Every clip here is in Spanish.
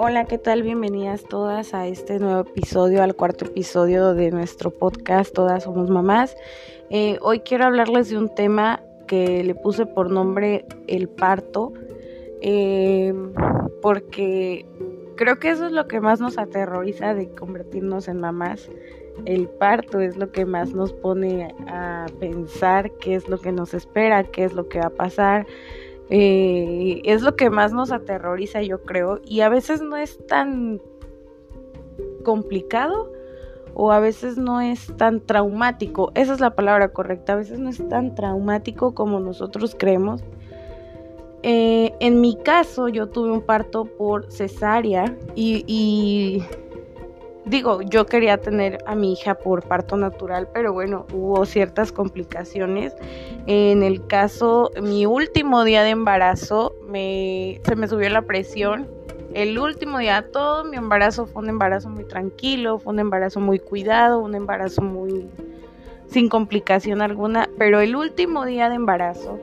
Hola, ¿qué tal? Bienvenidas todas a este nuevo episodio, al cuarto episodio de nuestro podcast Todas Somos Mamás. Eh, hoy quiero hablarles de un tema que le puse por nombre el parto, eh, porque creo que eso es lo que más nos aterroriza de convertirnos en mamás. El parto es lo que más nos pone a pensar qué es lo que nos espera, qué es lo que va a pasar. Eh, es lo que más nos aterroriza, yo creo, y a veces no es tan complicado o a veces no es tan traumático. Esa es la palabra correcta. A veces no es tan traumático como nosotros creemos. Eh, en mi caso, yo tuve un parto por cesárea y digo, yo quería tener a mi hija por parto natural, pero bueno, hubo ciertas complicaciones. En el caso, mi último día de embarazo, me, se me subió la presión. El último día, todo mi embarazo fue un embarazo muy tranquilo, fue un embarazo muy cuidado, un embarazo muy sin complicación alguna, pero el último día de embarazo,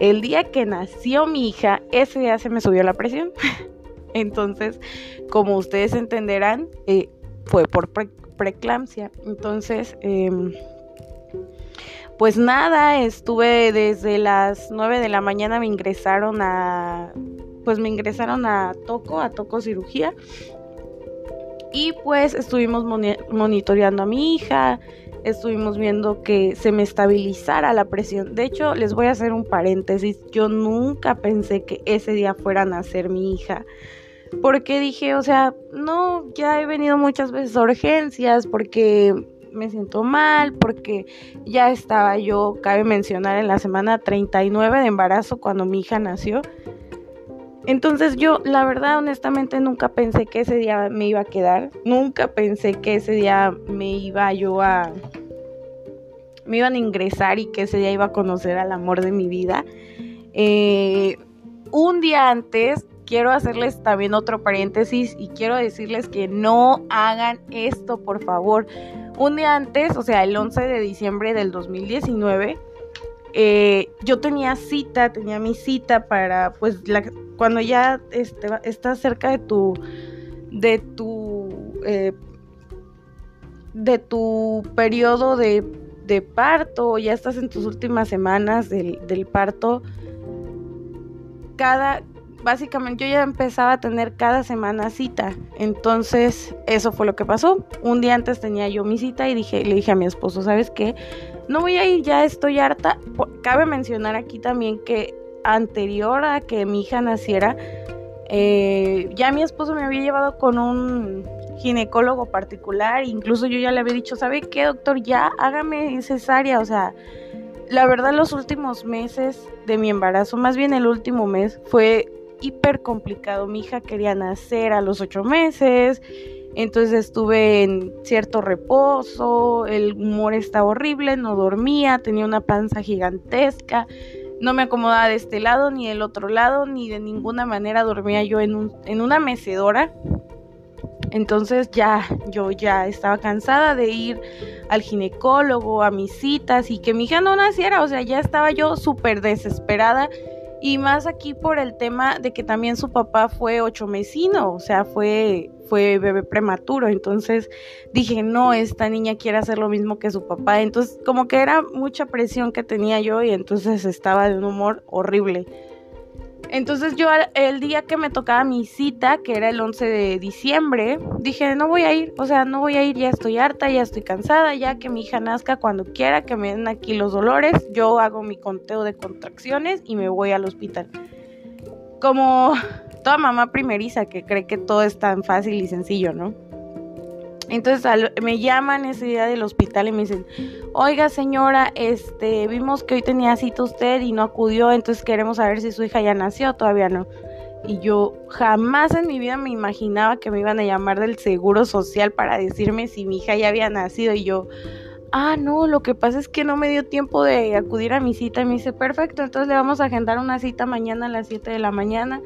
el día que nació mi hija, ese día se me subió la presión. Entonces, como ustedes entenderán, eh, fue por preeclampsia. Entonces, em, pues nada, estuve desde las 9 de la mañana, me ingresaron a, pues me ingresaron a Toco, a Toco Cirugía. Y pues estuvimos monitoreando a mi hija, estuvimos viendo que se me estabilizara la presión. De hecho, les voy a hacer un paréntesis, yo nunca pensé que ese día fuera a nacer mi hija porque dije, o sea, no, ya he venido muchas veces a urgencias porque me siento mal, porque ya estaba yo, cabe mencionar, en la semana 39 de embarazo cuando mi hija nació. Entonces yo, la verdad, honestamente, nunca pensé que ese día me iba a quedar, nunca pensé que ese día me iba yo a... me iban a ingresar y que ese día iba a conocer al amor de mi vida. Eh, un día antes quiero hacerles también otro paréntesis y quiero decirles que no hagan esto, por favor. Un día antes, o sea, el 11 de diciembre del 2019, eh, yo tenía cita, tenía mi cita para, pues, cuando ya este, estás cerca de tu, de tu, eh, de tu periodo de, de parto, ya estás en tus últimas semanas del, del parto, cada, básicamente yo ya empezaba a tener cada semana cita. Entonces, eso fue lo que pasó. Un día antes tenía yo mi cita y dije, le dije a mi esposo, ¿sabes qué? No voy a ir, ya estoy harta. Cabe mencionar aquí también que anterior a que mi hija naciera, eh, ya mi esposo me había llevado con un ginecólogo particular, incluso yo ya le había dicho, ¿sabe qué, doctor? Ya hágame cesárea, o sea, la verdad los últimos meses de mi embarazo, más bien el último mes, fue hiper complicado. Mi hija quería nacer a los ocho meses, entonces estuve en cierto reposo, el humor estaba horrible, no dormía, tenía una panza gigantesca, no me acomodaba de este lado ni del otro lado, ni de ninguna manera dormía yo en, un, en una mecedora. Entonces ya yo ya estaba cansada de ir al ginecólogo, a mis citas y que mi hija no naciera, o sea, ya estaba yo súper desesperada y más aquí por el tema de que también su papá fue ocho mesino, o sea, fue, fue bebé prematuro. Entonces dije, no, esta niña quiere hacer lo mismo que su papá. Entonces, como que era mucha presión que tenía yo y entonces estaba de un humor horrible. Entonces yo el día que me tocaba mi cita, que era el 11 de diciembre, dije, no voy a ir, o sea, no voy a ir, ya estoy harta, ya estoy cansada, ya que mi hija nazca cuando quiera, que me den aquí los dolores, yo hago mi conteo de contracciones y me voy al hospital. Como toda mamá primeriza que cree que todo es tan fácil y sencillo, ¿no? Entonces me llaman ese día del hospital y me dicen, oiga señora, este, vimos que hoy tenía cita usted y no acudió, entonces queremos saber si su hija ya nació, todavía no. Y yo jamás en mi vida me imaginaba que me iban a llamar del seguro social para decirme si mi hija ya había nacido. Y yo, ah, no, lo que pasa es que no me dio tiempo de acudir a mi cita y me dice, perfecto, entonces le vamos a agendar una cita mañana a las 7 de la mañana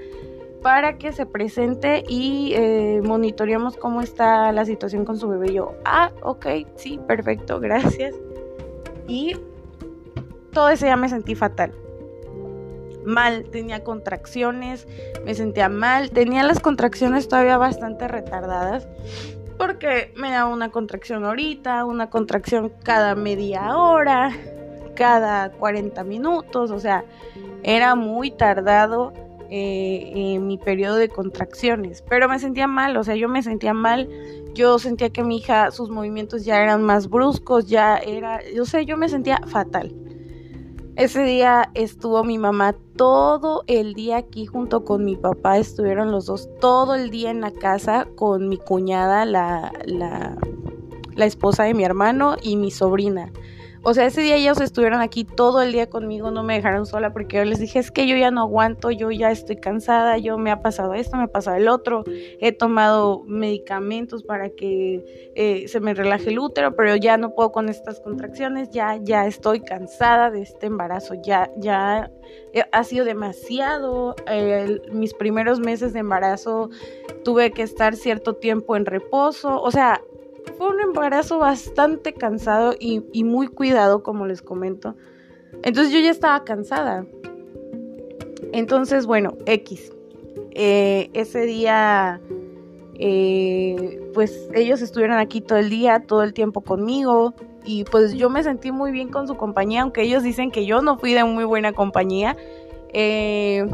para que se presente y eh, monitoreamos cómo está la situación con su bebé. yo, ah, ok, sí, perfecto, gracias. Y todo ese día me sentí fatal. mal, tenía contracciones, me sentía mal, tenía las contracciones todavía bastante retardadas porque me daba una contracción ahorita, una contracción cada media hora, cada 40 minutos, o sea, era muy tardado eh, mi periodo de contracciones, pero me sentía mal, o sea, yo me sentía mal, yo sentía que mi hija, sus movimientos ya eran más bruscos, ya era, yo sé, yo me sentía fatal. Ese día estuvo mi mamá todo el día aquí junto con mi papá, estuvieron los dos todo el día en la casa con mi cuñada, la, la, la esposa de mi hermano y mi sobrina. O sea, ese día ellos estuvieron aquí todo el día conmigo, no me dejaron sola porque yo les dije, es que yo ya no aguanto, yo ya estoy cansada, yo me ha pasado esto, me ha pasado el otro, he tomado medicamentos para que eh, se me relaje el útero, pero ya no puedo con estas contracciones, ya, ya estoy cansada de este embarazo, ya, ya eh, ha sido demasiado, mis primeros meses de embarazo tuve que estar cierto tiempo en reposo, o sea, fue un embarazo bastante cansado y, muy cuidado, como les comento. Entonces yo ya estaba cansada. Entonces, bueno, X. Eh, ese día, eh, pues ellos estuvieron aquí todo el día, todo el tiempo conmigo. Y pues yo me sentí muy bien con su compañía, aunque ellos dicen que yo no fui de muy buena compañía. Eh,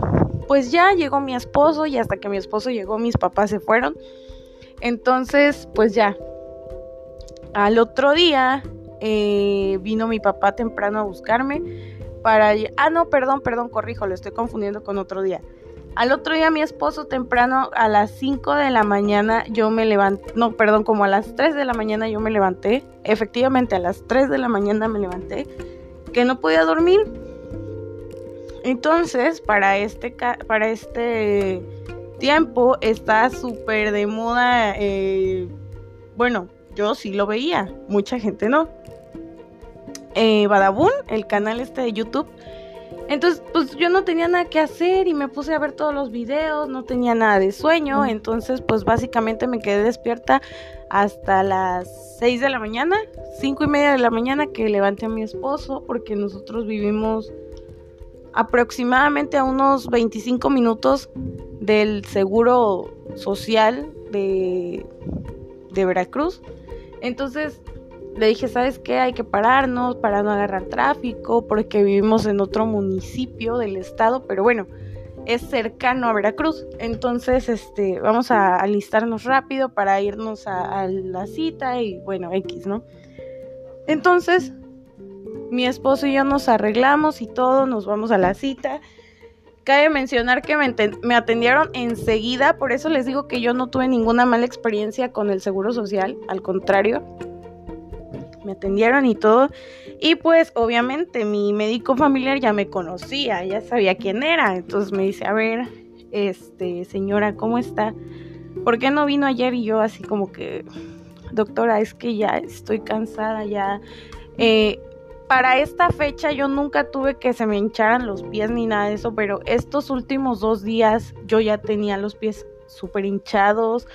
pues ya llegó mi esposo y hasta que mi esposo llegó mis papás se fueron. Entonces, pues ya, al otro día eh, vino mi papá temprano a buscarme para... Ah, no, perdón, perdón, corrijo, lo estoy confundiendo con otro día. Al otro día mi esposo temprano a las 5 de la mañana yo me levanté, no, perdón, como a las 3 de la mañana yo me levanté, efectivamente a las 3 de la mañana me levanté, que no podía dormir. Entonces, para este, para este tiempo está súper de moda, eh, bueno, yo sí lo veía, mucha gente no. Eh, Badabun, el canal este de YouTube. Entonces, pues yo no tenía nada que hacer y me puse a ver todos los videos, no tenía nada de sueño, entonces pues básicamente me quedé despierta hasta las 6 de la mañana, 5 y media de la mañana que levanté a mi esposo porque nosotros vivimos aproximadamente a unos 25 minutos del seguro social de, de Veracruz. Entonces le dije, ¿sabes qué? Hay que pararnos para no agarrar tráfico, porque vivimos en otro municipio del estado, pero bueno, es cercano a Veracruz. Entonces, este, vamos a alistarnos rápido para irnos a, la cita y bueno, X, ¿no? Entonces, mi esposo y yo nos arreglamos y todo, nos vamos a la cita. Cabe mencionar que me, atendieron enseguida, por eso les digo que yo no tuve ninguna mala experiencia con el Seguro Social, al contrario, me atendieron y todo. Y pues obviamente mi médico familiar ya me conocía, ya sabía quién era, entonces me dice, a ver, este, señora, ¿cómo está? ¿Por qué no vino ayer? Y yo así como que, doctora, es que ya estoy cansada, ya... Eh, para esta fecha yo nunca tuve que se me hincharan los pies ni nada de eso, pero estos últimos dos días yo ya tenía los pies súper hinchados.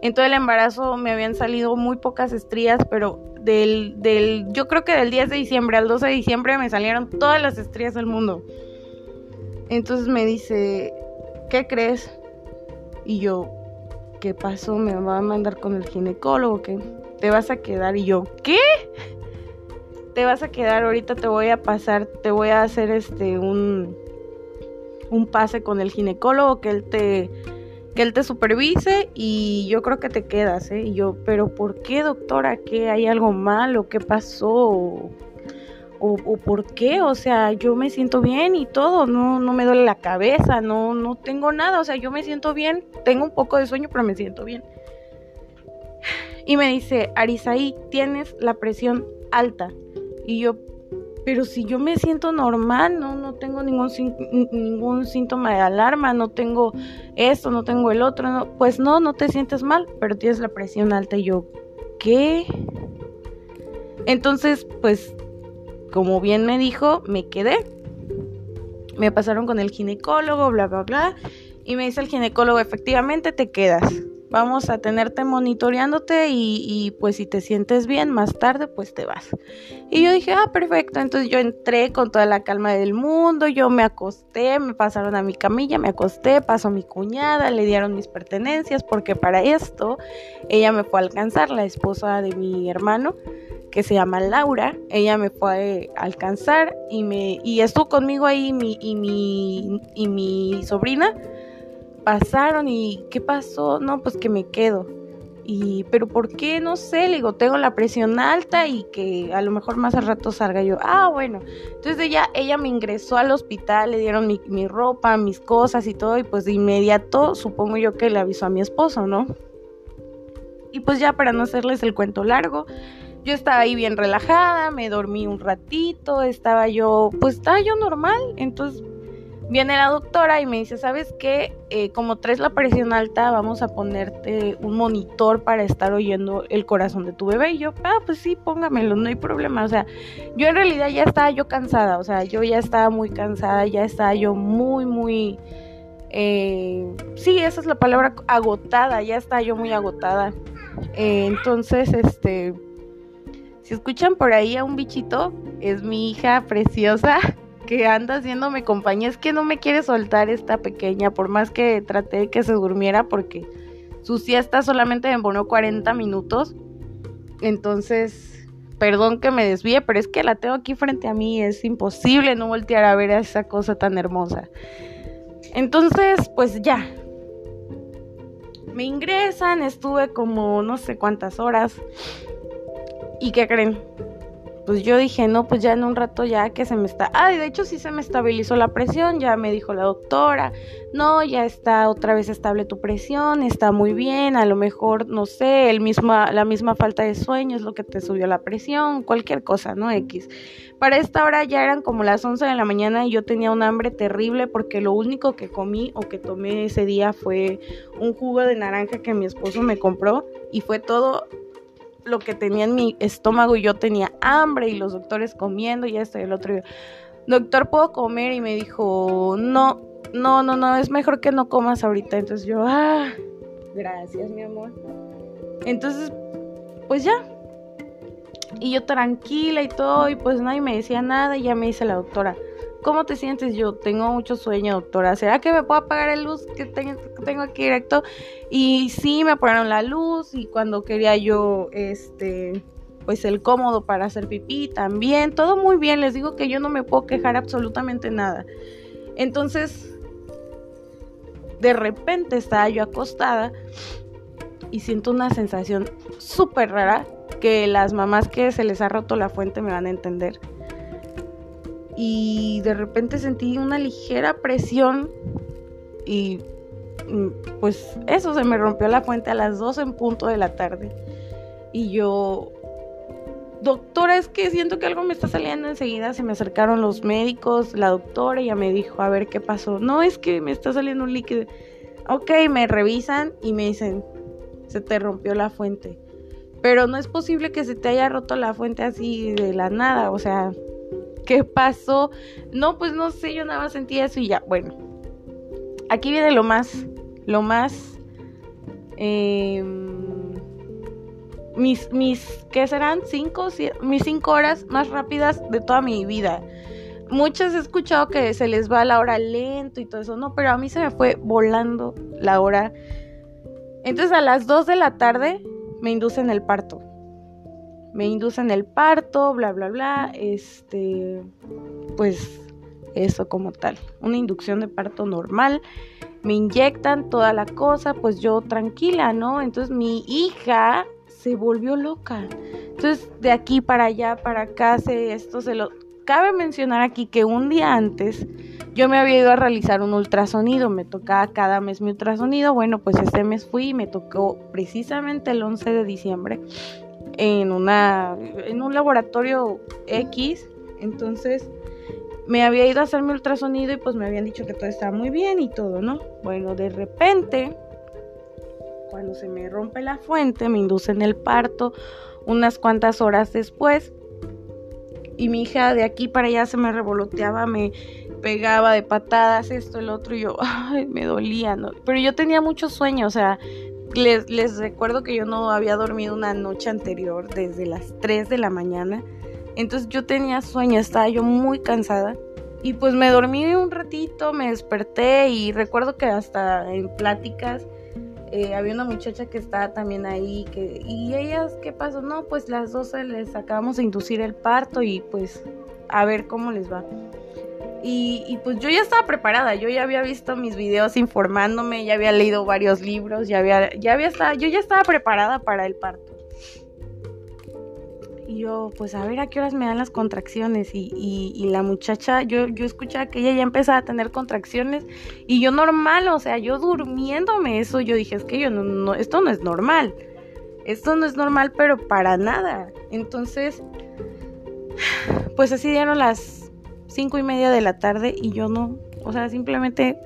En todo el embarazo me habían salido muy pocas estrías, pero del, del, yo creo que del 10 de diciembre al 12 de diciembre me salieron todas las estrías del mundo. Entonces me dice, ¿qué crees? Y yo, ¿qué pasó? ¿Me va a mandar con el ginecólogo? ¿Qué? ¿Te vas a quedar? Y yo, ¿qué? Te vas a quedar ahorita, te voy a pasar, te voy a hacer este un, un pase con el ginecólogo que él te que él te supervise y yo creo que te quedas, ¿eh? Y yo, pero ¿por qué, doctora? ¿Qué hay algo malo? ¿Qué pasó? O, o, por qué? O sea, yo me siento bien y todo, no, no me duele la cabeza, no, no tengo nada, o sea, yo me siento bien, tengo un poco de sueño, pero me siento bien. Y me dice, Arisaí, tienes la presión alta. Y yo, pero si yo me siento normal, no, no tengo ningún, ningún síntoma de alarma, no tengo esto, no tengo el otro, pues no, no te sientes mal, pero tienes la presión alta y yo, ¿qué? Entonces, pues, como bien me dijo, me quedé. Me pasaron con el ginecólogo, bla, bla, bla. Y me dice el ginecólogo, efectivamente te quedas. Vamos a tenerte monitoreándote y, pues si te sientes bien más tarde pues te vas. Y yo dije, ah, perfecto, entonces yo entré con toda la calma del mundo, yo me acosté, me pasaron a mi camilla, me acosté, pasó mi cuñada, le dieron mis pertenencias porque para esto ella me fue a alcanzar, la esposa de mi hermano que se llama Laura, ella me fue a alcanzar y me y estuvo conmigo ahí mi, y mi y mi sobrina pasaron y ¿qué pasó? No, pues que me quedo. Y, pero ¿por qué? No sé, le digo, tengo la presión alta y que a lo mejor más al rato salga yo. Ah, bueno. Entonces ella, ella me ingresó al hospital, le dieron mi, mi ropa, mis cosas y todo, y pues de inmediato supongo yo que le avisó a mi esposo, ¿no? Y pues ya para no hacerles el cuento largo, yo estaba ahí bien relajada, me dormí un ratito, estaba yo, pues estaba yo normal, entonces Viene la doctora y me dice, ¿sabes qué? Eh, como traes la presión alta, vamos a ponerte un monitor para estar oyendo el corazón de tu bebé. Y yo, ah, pues sí, póngamelo, no hay problema. O sea, yo en realidad ya estaba yo cansada, o sea, yo ya estaba muy cansada, ya estaba yo muy, muy... Eh, sí, esa es la palabra, agotada, ya estaba yo muy agotada. Eh, entonces, este... Si escuchan por ahí a un bichito, es mi hija preciosa que anda haciéndome compañía. Es que no me quiere soltar esta pequeña, por más que traté de que se durmiera, porque su siesta solamente me pone 40 minutos. Entonces, perdón que me desvíe, pero es que la tengo aquí frente a mí. Es imposible no voltear a ver a esa cosa tan hermosa. Entonces, pues ya. Me ingresan, estuve como no sé cuántas horas. ¿Y qué creen? Pues yo dije, no, pues ya en un rato ya que se me está... Ah, de hecho sí se me estabilizó la presión, ya me dijo la doctora, no, ya está otra vez estable tu presión, está muy bien, a lo mejor, no sé, el misma, la misma falta de sueño es lo que te subió la presión, cualquier cosa, ¿no? X. Para esta hora ya eran como las 11 de la mañana y yo tenía un hambre terrible porque lo único que comí o que tomé ese día fue un jugo de naranja que mi esposo me compró y fue todo lo que tenía en mi estómago y yo tenía hambre y los doctores comiendo y esto y el otro. Doctor, ¿puedo comer? Y me dijo, no, no, no, no, es mejor que no comas ahorita. Entonces yo, ah, gracias, mi amor. Entonces, pues ya. Y yo tranquila y todo, y pues nadie me decía nada, y ya me dice la doctora, ¿Cómo te sientes? Yo tengo mucho sueño, doctora. ¿Será que me puedo apagar el luz que tengo aquí directo? Y sí, me apagaron la luz y cuando quería yo, este, pues el cómodo para hacer pipí también. Todo muy bien, les digo que yo no me puedo quejar absolutamente nada. Entonces, de repente estaba yo acostada y siento una sensación súper rara que las mamás que se les ha roto la fuente me van a entender y de repente sentí una ligera presión y mm, pues eso se me rompió la fuente a las 2 en punto de la tarde. Y yo doctora es que siento que algo me está saliendo enseguida se me acercaron los médicos la doctora ya me dijo a ver qué pasó no es que me está saliendo un líquido ok me revisan y me dicen se te rompió la fuente pero no es posible que se te haya roto la fuente así de la nada o sea ¿Qué pasó? No, pues no sé, yo nada más sentí eso y ya. Bueno, aquí viene lo más, lo más, em, mis, mis, ¿qué serán? Cinco, mis cinco horas más rápidas de toda mi vida. Muchas he escuchado que se les va la hora lento y todo eso, no, pero a mí se me fue volando la hora. Entonces a las dos de la tarde me inducen el parto me inducen el parto, bla, bla, bla, este, pues eso como tal, una inducción de parto normal, me inyectan toda la cosa, pues yo tranquila, ¿no? Entonces mi hija se volvió loca. Entonces de aquí para allá, para acá, se, esto se lo... Cabe mencionar aquí que un día antes yo me había ido a realizar un ultrasonido, me tocaba cada mes mi ultrasonido, bueno, pues este mes fui y me tocó precisamente el 11 de diciembre en, una, en un laboratorio X. Entonces me había ido a hacer mi ultrasonido y pues me habían dicho que todo estaba muy bien y todo, ¿no? Bueno, de repente, cuando se me rompe la fuente, me inducen el parto unas cuantas horas después. Y mi hija de aquí para allá se me revoloteaba, me pegaba de patadas, esto, el otro, y yo, ay, me dolía, ¿no? Pero yo tenía mucho sueño, o sea, les, les recuerdo que yo no había dormido una noche anterior desde las 3 de la mañana. Entonces yo tenía sueño, estaba yo muy cansada. Y pues me dormí un ratito, me desperté y recuerdo que hasta en pláticas eh, había una muchacha que estaba también ahí. Que, y ellas, ¿qué pasó? No, pues las dos les acabamos de inducir el parto y pues a ver cómo les va. Y, pues yo ya estaba preparada, yo ya había visto mis videos informándome, ya había leído varios libros, ya había, ya había estado, yo ya estaba preparada para el parto. Y yo, pues a ver a qué horas me dan las contracciones. Y, y, la muchacha, yo, yo escuchaba que ella ya empezaba a tener contracciones. Y yo normal, o sea, yo durmiéndome eso, yo dije, es que yo no, no, esto no es normal. Esto no es normal, pero para nada. Entonces, pues así dieron las cinco y media de la tarde y yo no, o sea, simplemente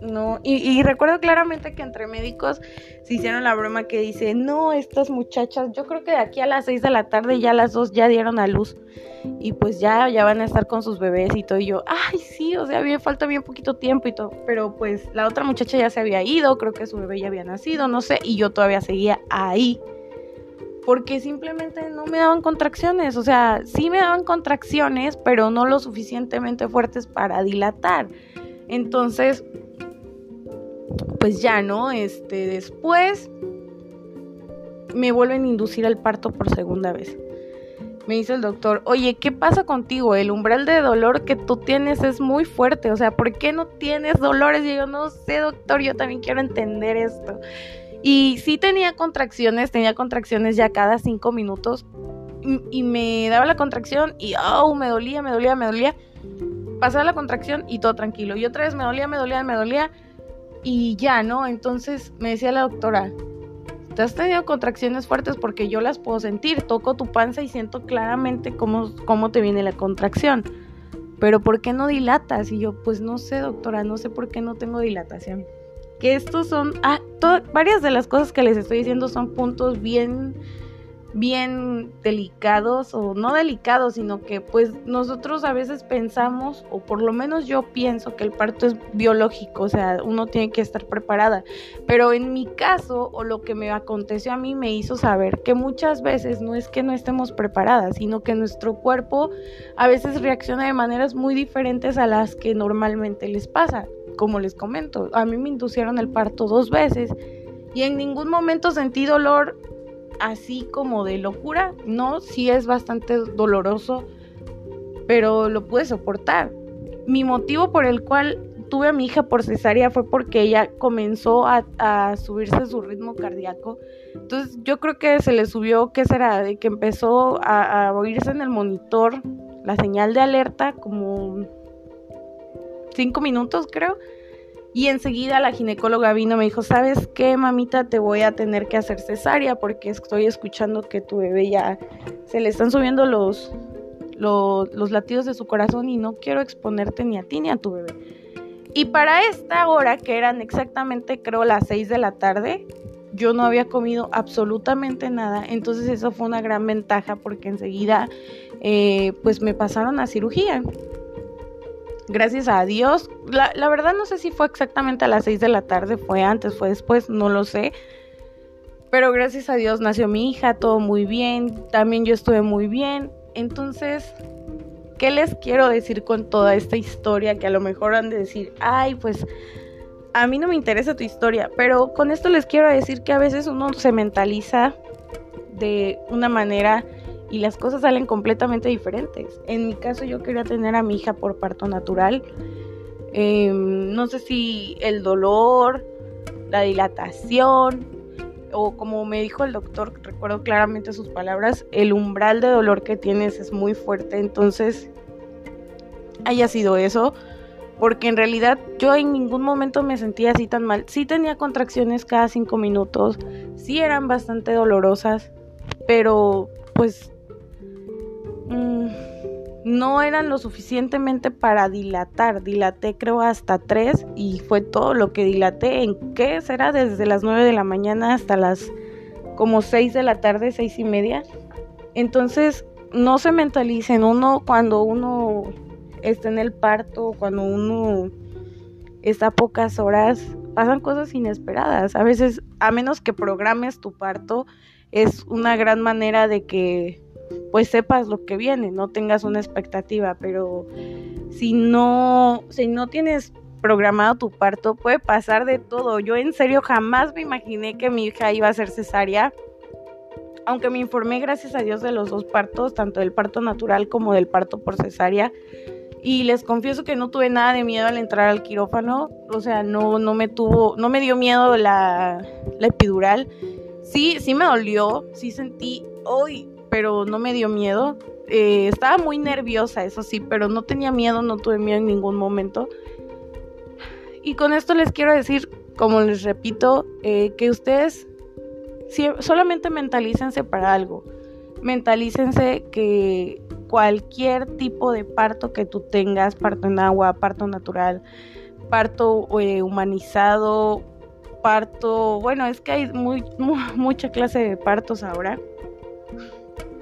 no, y, recuerdo claramente que entre médicos se hicieron la broma que dice, no, estas muchachas, yo creo que de aquí a las 6 de la tarde ya las dos ya dieron a luz y pues ya, ya van a estar con sus bebés y todo, y yo, ay, sí, o sea, me falta bien poquito tiempo y todo, pero pues la otra muchacha ya se había ido, creo que su bebé ya había nacido, no sé, y yo todavía seguía ahí. Porque simplemente no me daban contracciones, o sea, sí me daban contracciones, pero no lo suficientemente fuertes para dilatar. Entonces, pues ya, ¿no? Este, después me vuelven a inducir al parto por segunda vez. Me dice el doctor, oye, ¿qué pasa contigo? El umbral de dolor que tú tienes es muy fuerte, o sea, ¿por qué no tienes dolores? Y yo no sé, doctor, yo también quiero entender esto. Y sí tenía contracciones, tenía contracciones ya cada cinco minutos. Y, me daba la contracción y, oh, me dolía, me dolía, me dolía. Pasaba la contracción y todo tranquilo. Y otra vez me dolía, me dolía, me dolía y ya, ¿no? Entonces me decía la doctora, te has tenido contracciones fuertes porque yo las puedo sentir, toco tu panza y siento claramente cómo, cómo te viene la contracción. Pero ¿por qué no dilatas? Y yo, pues no sé, doctora, no sé por qué no tengo dilatación. Que estos son, ah, varias de las cosas que les estoy diciendo son puntos bien bien delicados o no delicados, sino que pues nosotros a veces pensamos, o por lo menos yo pienso que el parto es biológico, o sea, uno tiene que estar preparada. Pero en mi caso, o lo que me aconteció a mí, me hizo saber que muchas veces no es que no estemos preparadas, sino que nuestro cuerpo a veces reacciona de maneras muy diferentes a las que normalmente les pasa. Como les comento, a mí me inducieron el parto dos veces y en ningún momento sentí dolor así como de locura, no, sí es bastante doloroso, pero lo pude soportar. Mi motivo por el cual tuve a mi hija por cesárea fue porque ella comenzó a, subirse su ritmo cardíaco. Entonces yo creo que se le subió, ¿qué será? De que empezó a, oírse en el monitor la señal de alerta como cinco minutos creo y enseguida la ginecóloga vino y me dijo, ¿sabes qué, mamita? Te voy a tener que hacer cesárea porque estoy escuchando que tu bebé ya se le están subiendo los, los, latidos de su corazón y no quiero exponerte ni a ti ni a tu bebé. Y para esta hora, que eran exactamente creo las 6 de la tarde, yo no había comido absolutamente nada. Entonces eso fue una gran ventaja porque enseguida eh, pues me pasaron a cirugía gracias a Dios, la, verdad no sé si fue exactamente a las 6 de la tarde, fue antes, fue después, no lo sé. Pero gracias a Dios nació mi hija, todo muy bien, también yo estuve muy bien. Entonces, ¿qué les quiero decir con toda esta historia? Que a lo mejor han de decir, ay, pues a mí no me interesa tu historia, pero con esto les quiero decir que a veces uno se mentaliza de una manera y las cosas salen completamente diferentes. En mi caso yo quería tener a mi hija por parto natural. Em, no sé si el dolor, la dilatación o como me dijo el doctor, recuerdo claramente sus palabras, el umbral de dolor que tienes es muy fuerte, entonces haya sido eso, porque en realidad yo en ningún momento me sentía así tan mal. Sí tenía contracciones cada cinco minutos, sí eran bastante dolorosas, pero pues no eran lo suficientemente para dilatar. Dilaté creo hasta tres y fue todo lo que dilaté. ¿En qué será? Desde las 9 de la mañana hasta las como 6 de la tarde, seis y media. Entonces, no se mentalicen. Uno cuando uno está en el parto, cuando uno está a pocas horas, pasan cosas inesperadas. A veces, a menos que programes tu parto, es una gran manera de que pues sepas lo que viene, no tengas una expectativa, pero si no, si no tienes programado tu parto, puede pasar de todo. Yo en serio jamás me imaginé que mi hija iba a ser cesárea. Aunque me informé, gracias a Dios, de los dos partos, tanto del parto natural como del parto por cesárea. Y les confieso que no tuve nada de miedo al entrar al quirófano. O sea, no, no me tuvo, no me dio miedo la, la epidural. Sí, sí me dolió, sí sentí, hoy, pero no me dio miedo. Eh, estaba muy nerviosa, eso sí, pero no tenía miedo, no tuve miedo en ningún momento. Y con esto les quiero decir, como les repito, eh, que ustedes solamente mentalícense para algo. Mentalícense que cualquier tipo de parto que tú tengas, parto en agua, parto natural, parto eh, humanizado, parto, bueno, es que hay muy, mucha clase de partos ahora.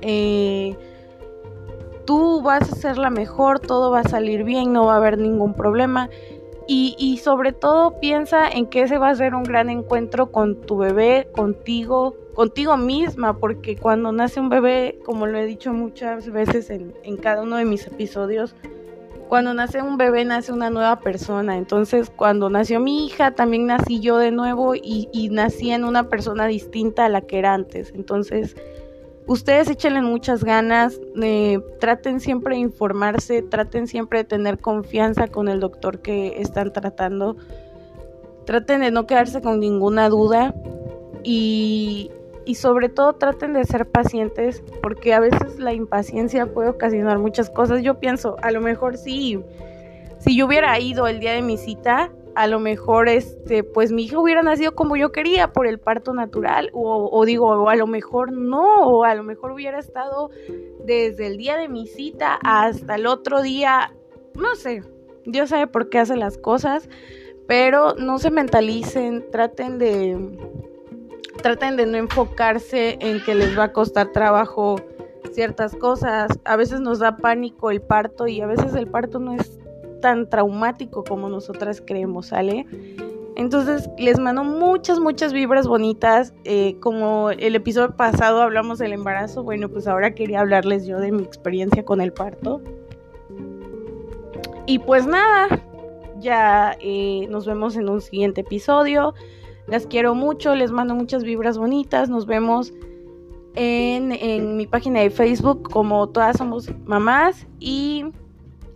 Eh, tú vas a ser la mejor, todo va a salir bien, no va a haber ningún problema. Y, sobre todo piensa en que ese va a ser un gran encuentro con tu bebé, contigo, contigo misma, porque cuando nace un bebé, como lo he dicho muchas veces en, cada uno de mis episodios, cuando nace un bebé nace una nueva persona. Entonces, cuando nació mi hija, también nací yo de nuevo y, y nací en una persona distinta a la que era antes. Entonces, ustedes échenle muchas ganas, eh, traten siempre de informarse, traten siempre de tener confianza con el doctor que están tratando, traten de no quedarse con ninguna duda y, y sobre todo traten de ser pacientes porque a veces la impaciencia puede ocasionar muchas cosas. Yo pienso, a lo mejor sí, si yo hubiera ido el día de mi cita, a lo mejor este pues mi hija hubiera nacido como yo quería por el parto natural o, digo o a lo mejor no o a lo mejor hubiera estado desde el día de mi cita hasta el otro día no sé Dios sabe por qué hace las cosas pero no se mentalicen traten de traten de no enfocarse en que les va a costar trabajo ciertas cosas. A veces nos da pánico el parto y a veces el parto no es tan traumático como nosotras creemos, ¿sale? Entonces les mando muchas, muchas vibras bonitas. Eh, como el episodio pasado hablamos del embarazo, bueno, pues ahora quería hablarles yo de mi experiencia con el parto. Y pues nada, ya eh, nos vemos en un siguiente episodio. Las quiero mucho, les mando muchas vibras bonitas. Nos vemos en, en mi página de Facebook como Todas Somos Mamás y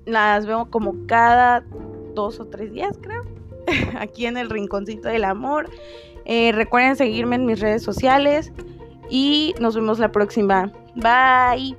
las veo como cada dos o tres días, creo. Aquí en el Rinconcito del Amor. Eh, recuerden seguirme en mis redes sociales. Y nos vemos la próxima. Bye.